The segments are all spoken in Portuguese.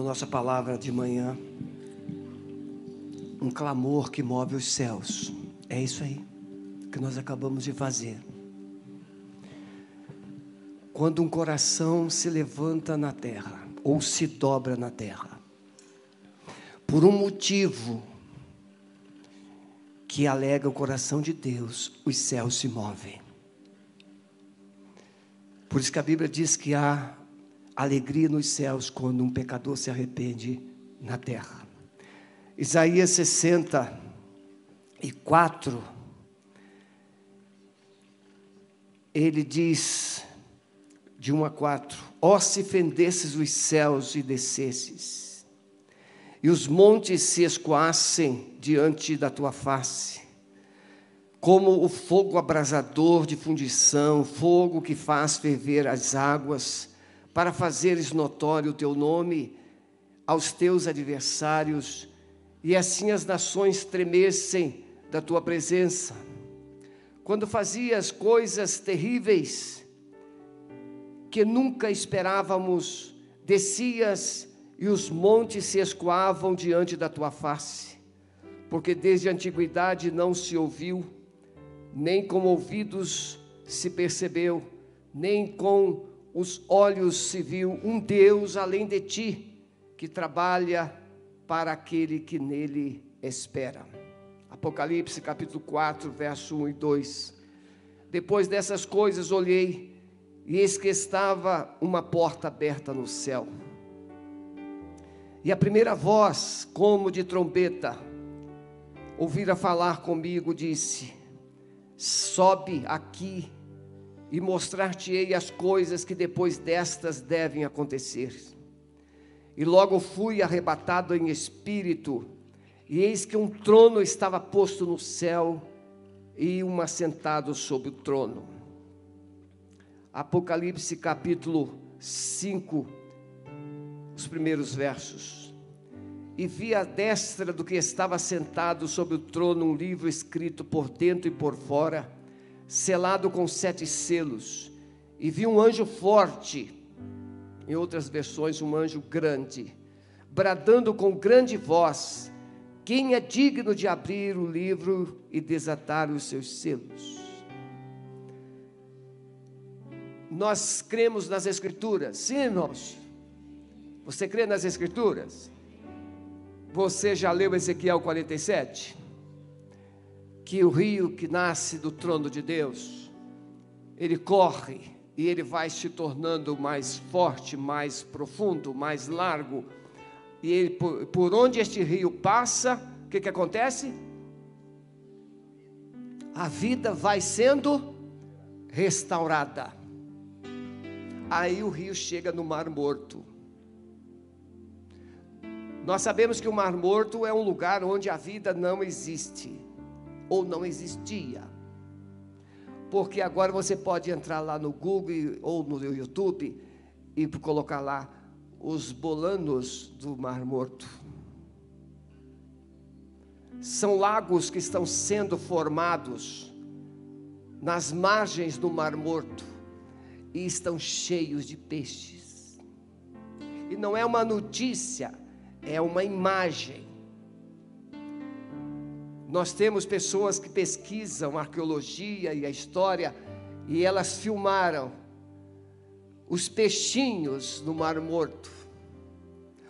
como nossa palavra de manhã, um clamor que move os céus. É isso aí que nós acabamos de fazer. Quando um coração se levanta na terra, ou se dobra na terra, por um motivo que alega o coração de Deus, os céus se movem. Por isso que a Bíblia diz que há alegria nos céus quando um pecador se arrepende na terra. Isaías 64, ele diz, de 1 a 4: Ó, oh, se fendesses os céus e descesses, e os montes se escoassem diante da tua face, como o fogo abrasador de fundição, fogo que faz ferver as águas, para fazeres notório o teu nome aos teus adversários, e assim as nações tremessem da tua presença. Quando fazias coisas terríveis que nunca esperávamos, descias e os montes se escoavam diante da tua face, porque desde a antiguidade não se ouviu, nem com ouvidos se percebeu, nem com os olhos se viu um Deus além de ti, que trabalha para aquele que nele espera. Apocalipse capítulo 4, verso 1 e 2. Depois dessas coisas olhei, e eis que estava uma porta aberta no céu. E a primeira voz, como de trombeta, ouvira falar comigo, disse: Sobe aqui e mostrar-te-ei as coisas que depois destas devem acontecer. E logo fui arrebatado em espírito, e eis que um trono estava posto no céu, e um assentado sobre o trono. Apocalipse capítulo 5, os primeiros versos. E vi à destra do que estava sentado sobre o trono um livro escrito por dentro e por fora, selado com sete selos, e vi um anjo forte, em outras versões, um anjo grande, bradando com grande voz: Quem é digno de abrir o livro e desatar os seus selos? Nós cremos nas Escrituras, sim, irmãos? Você crê nas Escrituras? Você já leu Ezequiel 47? Que o rio que nasce do trono de Deus, ele corre e ele vai se tornando mais forte, mais profundo, mais largo. E ele, por, por onde este rio passa, o que, que acontece? A vida vai sendo restaurada. Aí o rio chega no Mar Morto. Nós sabemos que o Mar Morto é um lugar onde a vida não existe ou não existia. Porque agora você pode entrar lá no Google ou no YouTube e colocar lá os bolanos do Mar Morto. São lagos que estão sendo formados nas margens do Mar Morto e estão cheios de peixes. E não é uma notícia, é uma imagem. Nós temos pessoas que pesquisam arqueologia e a história e elas filmaram os peixinhos no Mar Morto,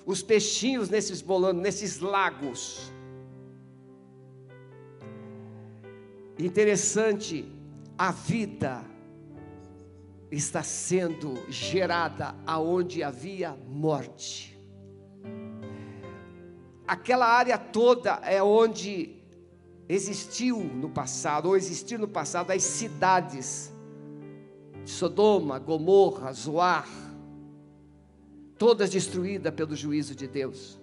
os peixinhos nesses bolanos, nesses lagos. Interessante, a vida está sendo gerada aonde havia morte. Aquela área toda é onde existiu no passado, ou existiu no passado, as cidades de Sodoma, Gomorra, Zoar, todas destruídas pelo juízo de Deus.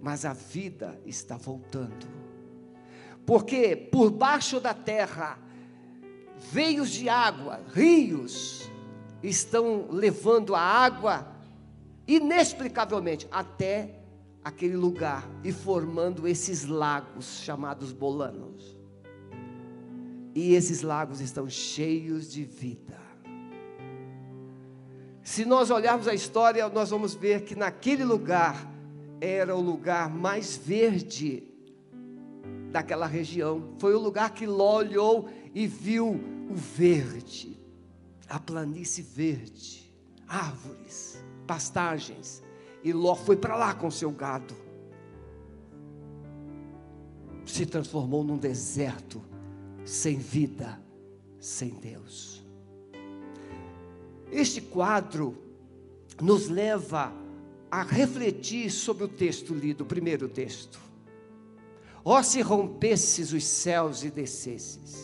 Mas a vida está voltando. Porque por baixo da terra, veios de água, rios, estão levando a água inexplicavelmente até aquele lugar e formando esses lagos chamados bolanos. E esses lagos estão cheios de vida. Se nós olharmos a história, nós vamos ver que naquele lugar era o lugar mais verde daquela região. Foi o lugar que Ló olhou e viu o verde, a planície verde, árvores, pastagens. E Ló foi para lá com seu gado. Se transformou num deserto, sem vida, sem Deus. Este quadro nos leva a refletir sobre o texto lido, o primeiro texto. Ó, oh, se rompesses os céus e descesses.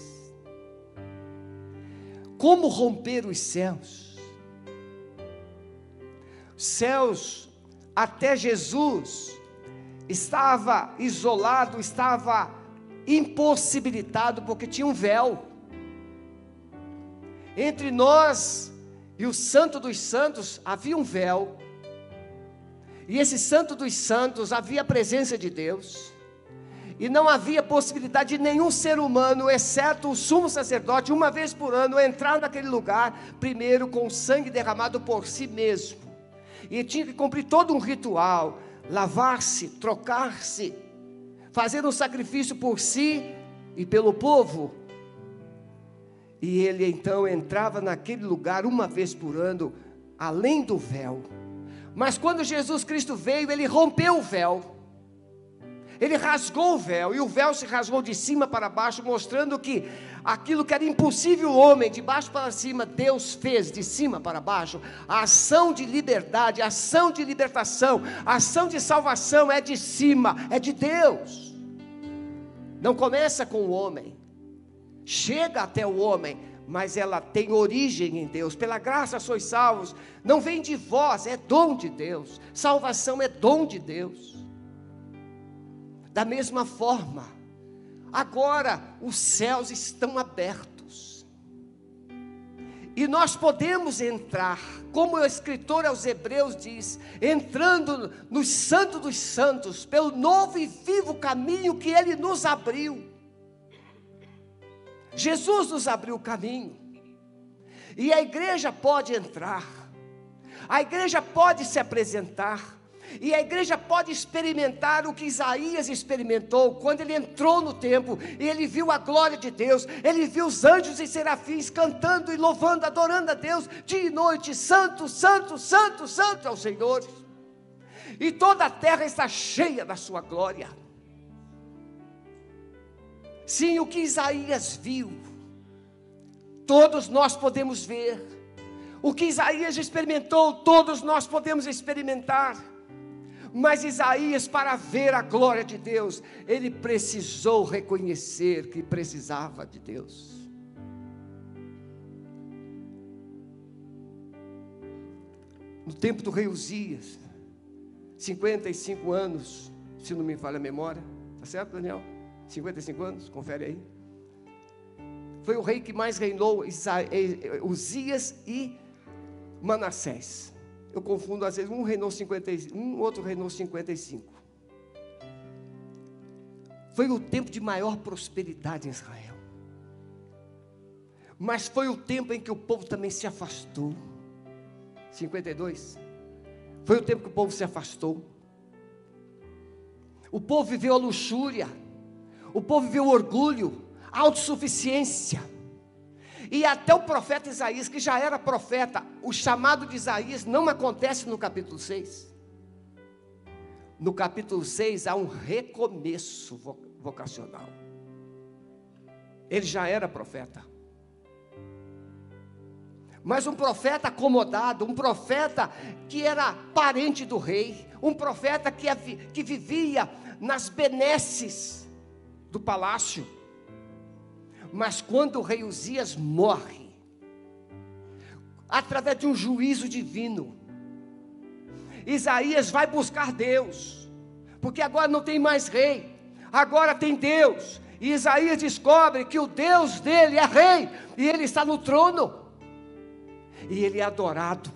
Como romper os céus? Céus, até Jesus, estava isolado, estava impossibilitado, porque tinha um véu. Entre nós e o Santo dos Santos havia um véu. E esse Santo dos Santos havia a presença de Deus. E não havia possibilidade de nenhum ser humano, exceto o sumo sacerdote, uma vez por ano, entrar naquele lugar, primeiro com o sangue derramado por si mesmo. E tinha que cumprir todo um ritual, lavar-se, trocar-se, fazer um sacrifício por si e pelo povo. E ele então entrava naquele lugar uma vez por ano, além do véu. Mas quando Jesus Cristo veio, ele rompeu o véu. Ele rasgou o véu, e o véu se rasgou de cima para baixo, mostrando que aquilo que era impossível o homem, de baixo para cima, Deus fez de cima para baixo. A ação de liberdade, a ação de libertação, a ação de salvação é de cima, é de Deus. Não começa com o homem chega até o homem, mas ela tem origem em Deus. Pela graça sois salvos. Não vem de vós, é dom de Deus. Salvação é dom de Deus. Da mesma forma, agora os céus estão abertos. E nós podemos entrar, como o escritor aos Hebreus diz, entrando no Santo dos Santos, pelo novo e vivo caminho que ele nos abriu. Jesus nos abriu o caminho. E a igreja pode entrar. A igreja pode se apresentar. E a igreja pode experimentar o que Isaías experimentou quando ele entrou no templo e ele viu a glória de Deus, ele viu os anjos e serafins cantando e louvando, adorando a Deus dia e noite, santo, santo, santo, santo ao Senhor. E toda a terra está cheia da sua glória. Sim, o que Isaías viu, todos nós podemos ver. O que Isaías experimentou, todos nós podemos experimentar. Mas Isaías, para ver a glória de Deus, ele precisou reconhecer que precisava de Deus. No tempo do rei Uzias, 55 anos, se não me falha a memória, tá certo, Daniel? 55 anos, confere aí. Foi o rei que mais reinou, Uzias e Manassés. Eu confundo às vezes, um reinou 51, um outro reinou 55. Foi o tempo de maior prosperidade em Israel. Mas foi o tempo em que o povo também se afastou. 52. Foi o tempo que o povo se afastou. O povo viveu a luxúria. O povo viveu orgulho, autossuficiência. E até o profeta Isaías, que já era profeta, o chamado de Isaías não acontece no capítulo 6. No capítulo 6 há um recomeço vocacional. Ele já era profeta. Mas um profeta acomodado, um profeta que era parente do rei, um profeta que, que vivia nas benesses do palácio. Mas quando o rei Uzias morre, através de um juízo divino, Isaías vai buscar Deus, porque agora não tem mais rei, agora tem Deus. E Isaías descobre que o Deus dele é rei, e ele está no trono, e ele é adorado.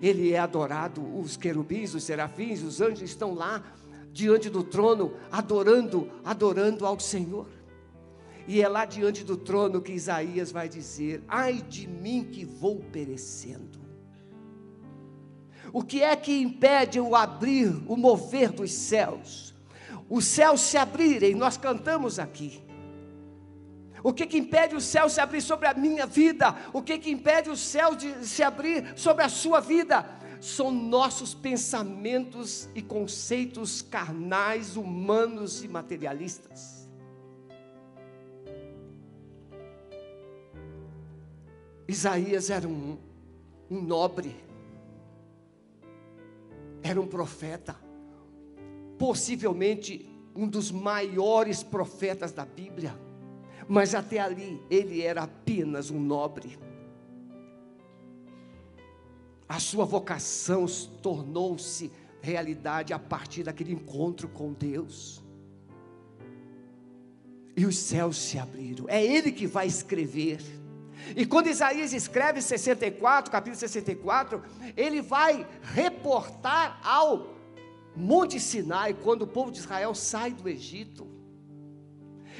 Ele é adorado, os querubins, os serafins, os anjos estão lá diante do trono, adorando, adorando ao Senhor. E é lá diante do trono que Isaías vai dizer: Ai de mim que vou perecendo. O que é que impede o abrir, o mover dos céus? Os céus se abrirem, nós cantamos aqui. O que, que impede o céu se abrir sobre a minha vida? O que, que impede o céu de se abrir sobre a sua vida? São nossos pensamentos e conceitos carnais, humanos e materialistas. Isaías era um, um nobre, era um profeta, possivelmente um dos maiores profetas da Bíblia, mas até ali ele era apenas um nobre. A sua vocação tornou-se realidade a partir daquele encontro com Deus. E os céus se abriram. É ele que vai escrever. E quando Isaías escreve 64, capítulo 64, ele vai reportar ao Monte Sinai, quando o povo de Israel sai do Egito.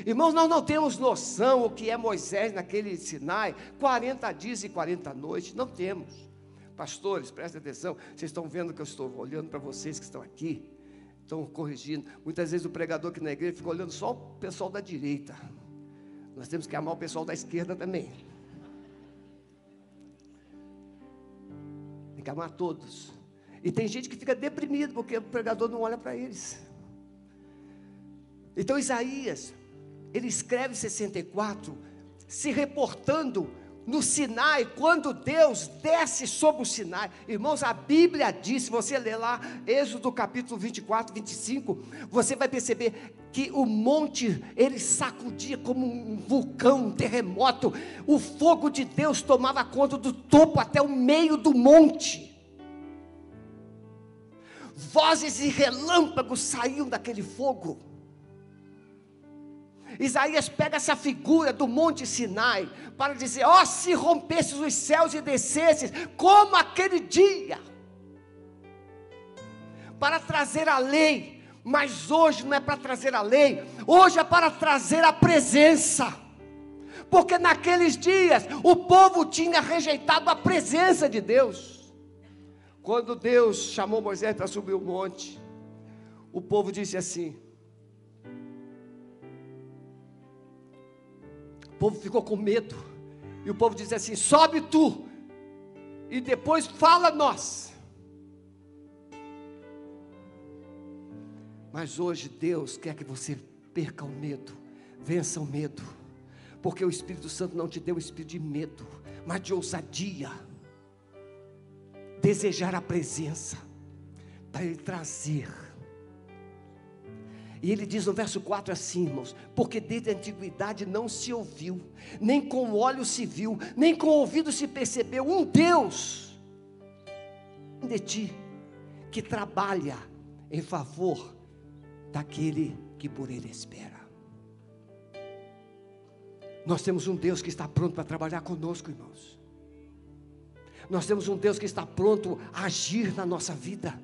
Irmãos, nós não temos noção o que é Moisés naquele Sinai, 40 dias e 40 noites, não temos. Pastores, prestem atenção, vocês estão vendo que eu estou olhando para vocês que estão aqui, estão corrigindo. Muitas vezes o pregador aqui na igreja fica olhando só o pessoal da direita. Nós temos que amar o pessoal da esquerda também. Que amar todos. E tem gente que fica deprimido porque o pregador não olha para eles. Então Isaías, ele escreve 64, se reportando no Sinai, quando Deus desce sobre o Sinai, irmãos, a Bíblia diz, se você ler lá, Êxodo capítulo 24, 25, você vai perceber que o monte, ele sacudia como um vulcão, um terremoto, o fogo de Deus tomava conta do topo até o meio do monte, vozes e relâmpagos saíam daquele fogo, Isaías pega essa figura do Monte Sinai para dizer: ó, oh, se rompesses os céus e descesses, como aquele dia, para trazer a lei, mas hoje não é para trazer a lei, hoje é para trazer a presença, porque naqueles dias o povo tinha rejeitado a presença de Deus. Quando Deus chamou Moisés para subir o monte, o povo disse assim: povo ficou com medo. E o povo dizia assim: sobe tu, e depois fala nós. Mas hoje Deus quer que você perca o medo, vença o medo, porque o Espírito Santo não te deu o espírito de medo, mas de ousadia, desejar a presença, para Ele trazer e ele diz no verso 4 assim, irmãos: Porque desde a antiguidade não se ouviu, nem com o olho se viu, nem com o ouvido se percebeu um Deus de ti que trabalha em favor daquele que por ele espera. Nós temos um Deus que está pronto para trabalhar conosco, irmãos. Nós temos um Deus que está pronto a agir na nossa vida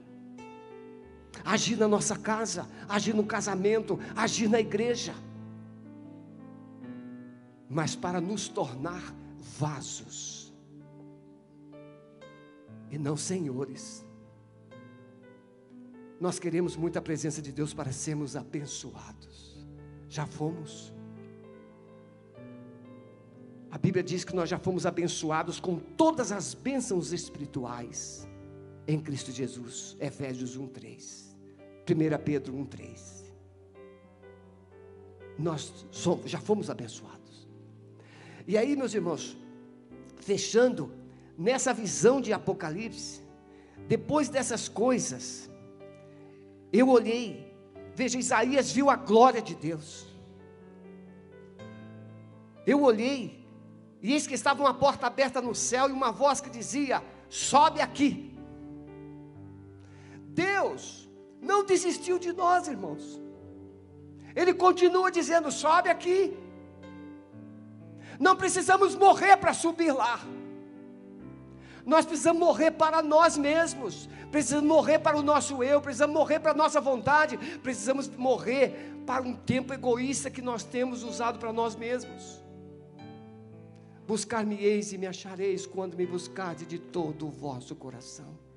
agir na nossa casa, agir no casamento, agir na igreja. Mas para nos tornar vasos e não senhores. Nós queremos muita presença de Deus para sermos abençoados. Já fomos. A Bíblia diz que nós já fomos abençoados com todas as bênçãos espirituais em Cristo Jesus. Efésios 1:3. 1 Pedro 1,3. Nós somos, já fomos abençoados. E aí, meus irmãos, fechando, nessa visão de Apocalipse, depois dessas coisas, eu olhei, veja, Isaías viu a glória de Deus. Eu olhei, e eis que estava uma porta aberta no céu e uma voz que dizia: Sobe aqui. Deus não desistiu de nós, irmãos. Ele continua dizendo: sobe aqui. Não precisamos morrer para subir lá. Nós precisamos morrer para nós mesmos, precisamos morrer para o nosso eu, precisamos morrer para a nossa vontade, precisamos morrer para um tempo egoísta que nós temos usado para nós mesmos. Buscar-me-eis e me achareis quando me buscardes de todo o vosso coração.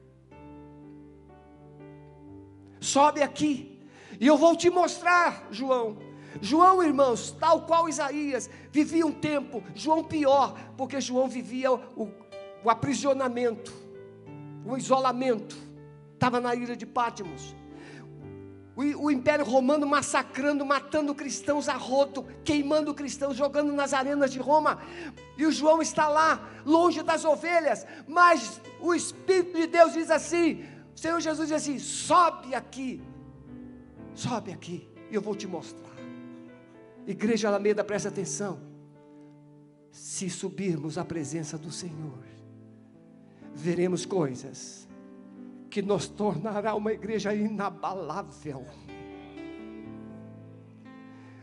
Sobe aqui, e eu vou te mostrar, João. João, irmãos, tal qual Isaías, vivia um tempo, João pior, porque João vivia o, o aprisionamento, o isolamento, estava na ilha de Pátimos. O, o, Império Romano massacrando, matando cristãos a roto, queimando cristãos, jogando nas arenas de Roma. E o João está lá, longe das ovelhas, mas o Espírito de Deus diz assim: o Senhor Jesus diz assim: sobe aqui, sobe aqui, e eu vou te mostrar. Igreja Alameda, presta atenção. Se subirmos à presença do Senhor, veremos coisas que nos tornará uma igreja inabalável.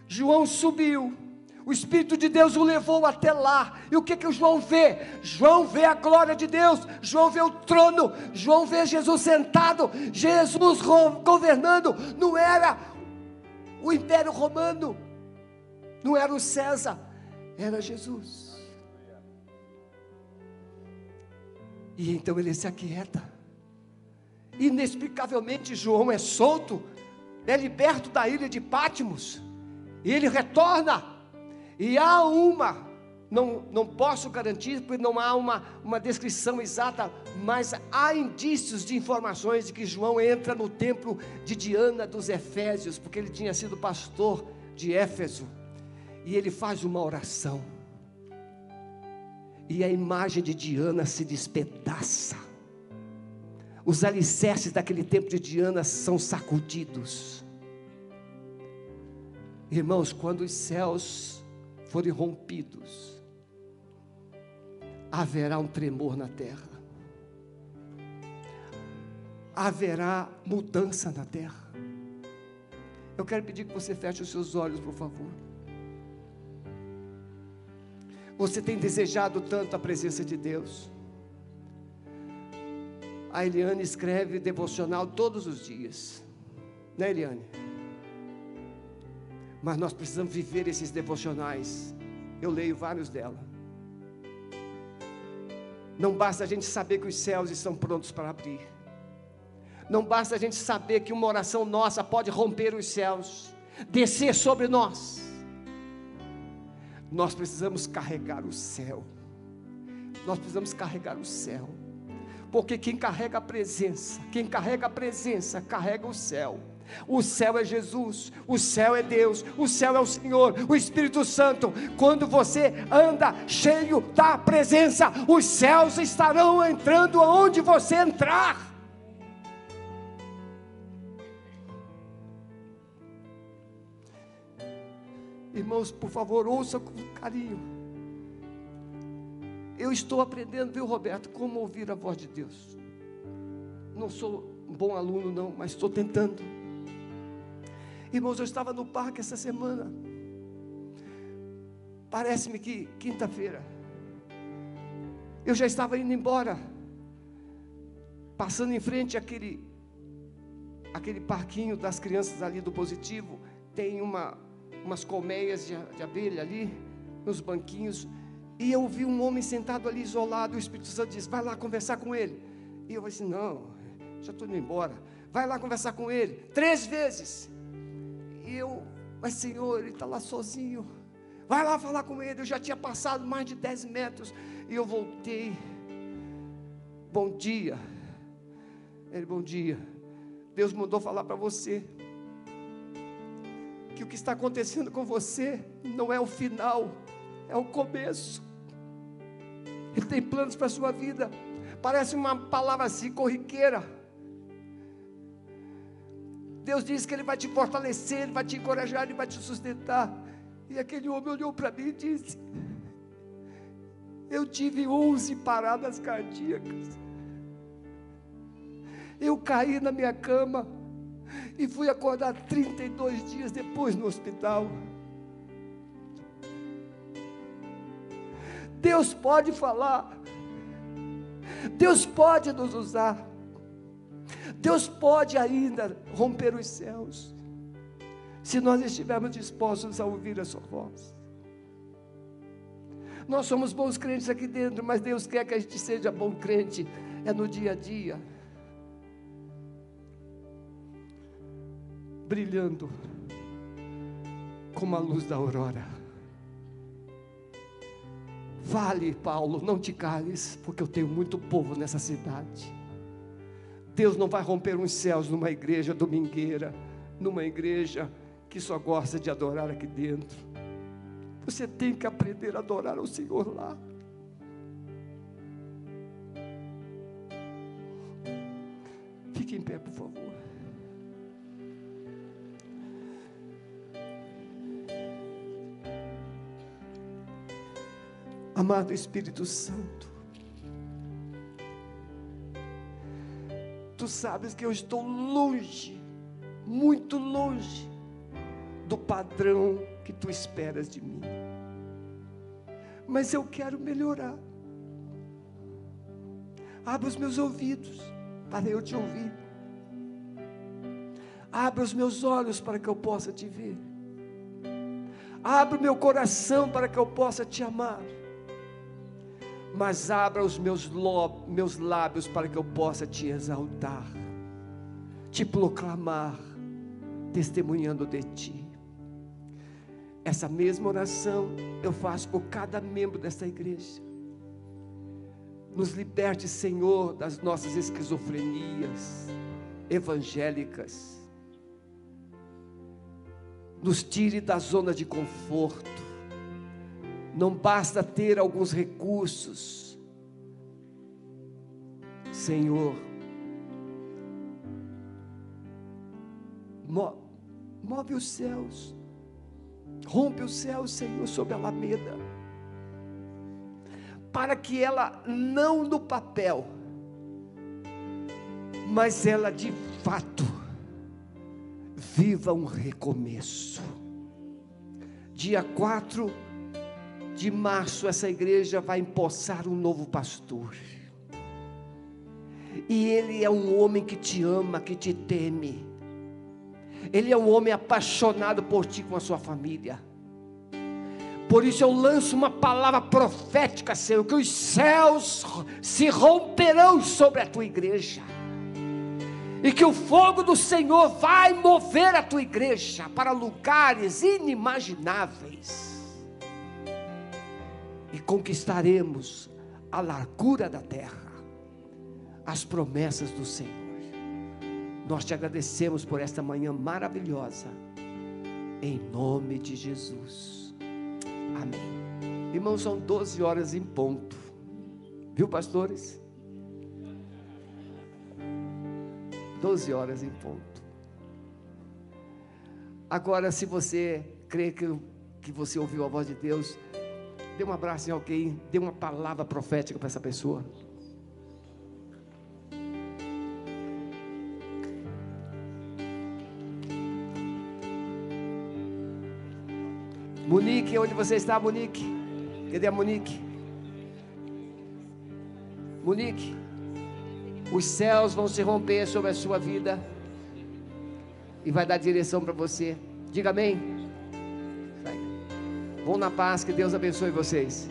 João subiu, o Espírito de Deus o levou até lá, e o que que o João vê? João vê a glória de Deus, João vê o trono, João vê Jesus sentado, Jesus governando, não era o Império Romano, não era o César, era Jesus. E então ele se aquieta. Inexplicavelmente João é solto, é liberto da ilha de Pátimos, e ele retorna, e há uma, não, não posso garantir, porque não há uma, uma descrição exata, mas há indícios de informações de que João entra no templo de Diana dos Efésios, porque ele tinha sido pastor de Éfeso, e ele faz uma oração, e a imagem de Diana se despedaça, os alicerces daquele templo de Diana são sacudidos. Irmãos, quando os céus forem rompidos, haverá um tremor na terra, haverá mudança na terra. Eu quero pedir que você feche os seus olhos, por favor. Você tem desejado tanto a presença de Deus. A Eliane escreve devocional todos os dias. Né, Eliane? Mas nós precisamos viver esses devocionais. Eu leio vários dela. Não basta a gente saber que os céus estão prontos para abrir. Não basta a gente saber que uma oração nossa pode romper os céus, descer sobre nós. Nós precisamos carregar o céu. Nós precisamos carregar o céu. Porque quem carrega a presença, quem carrega a presença, carrega o céu. O céu é Jesus, o céu é Deus, o céu é o Senhor, o Espírito Santo. Quando você anda cheio da presença, os céus estarão entrando aonde você entrar. Irmãos, por favor, ouça com carinho. Eu estou aprendendo, viu, Roberto, como ouvir a voz de Deus. Não sou um bom aluno, não, mas estou tentando. Irmãos, eu estava no parque essa semana. Parece-me que quinta-feira. Eu já estava indo embora. Passando em frente àquele, aquele parquinho das crianças ali do positivo. Tem uma, umas colmeias de, de abelha ali, nos banquinhos. E eu vi um homem sentado ali isolado, o Espírito Santo disse: Vai lá conversar com ele. E eu falei assim: Não, já estou indo embora. Vai lá conversar com ele. Três vezes. E eu, mas Senhor, ele está lá sozinho. Vai lá falar com ele. Eu já tinha passado mais de dez metros. E eu voltei. Bom dia. Ele, bom dia. Deus mandou falar para você que o que está acontecendo com você não é o final, é o começo. Ele tem planos para a sua vida. Parece uma palavra assim, corriqueira. Deus diz que Ele vai te fortalecer, Ele vai te encorajar, Ele vai te sustentar. E aquele homem olhou para mim e disse: Eu tive 11 paradas cardíacas. Eu caí na minha cama e fui acordar 32 dias depois no hospital. Deus pode falar. Deus pode nos usar. Deus pode ainda romper os céus, se nós estivermos dispostos a ouvir a Sua voz. Nós somos bons crentes aqui dentro, mas Deus quer que a gente seja bom crente, é no dia a dia, brilhando como a luz da aurora. Vale, Paulo, não te cales, porque eu tenho muito povo nessa cidade. Deus não vai romper os céus numa igreja domingueira, numa igreja que só gosta de adorar aqui dentro. Você tem que aprender a adorar o Senhor lá. Fique em pé, por favor. Amado Espírito Santo, sabes que eu estou longe, muito longe do padrão que Tu esperas de mim. Mas eu quero melhorar. Abra os meus ouvidos para eu te ouvir. Abra os meus olhos para que eu possa te ver. Abra o meu coração para que eu possa te amar mas abra os meus, meus lábios para que eu possa te exaltar, te proclamar, testemunhando de ti. Essa mesma oração eu faço por cada membro desta igreja. Nos liberte, Senhor, das nossas esquizofrenias evangélicas. Nos tire da zona de conforto não basta ter alguns recursos. Senhor, move os céus, rompe os céus, Senhor, sobre a Alameda, para que ela, não no papel, mas ela de fato, viva um recomeço. Dia 4 de março, essa igreja vai empossar um novo pastor. E ele é um homem que te ama, que te teme. Ele é um homem apaixonado por ti com a sua família. Por isso eu lanço uma palavra profética, Senhor, que os céus se romperão sobre a tua igreja. E que o fogo do Senhor vai mover a tua igreja para lugares inimagináveis conquistaremos a largura da terra, as promessas do Senhor. Nós te agradecemos por esta manhã maravilhosa, em nome de Jesus. Amém. Irmãos, são 12 horas em ponto, viu, pastores? 12 horas em ponto. Agora, se você crê que, que você ouviu a voz de Deus, Dê um abraço em alguém, dê uma palavra profética para essa pessoa. Monique, onde você está, Monique? Cadê a Monique? Monique, os céus vão se romper sobre a sua vida e vai dar direção para você. Diga amém. Vão na paz, que Deus abençoe vocês.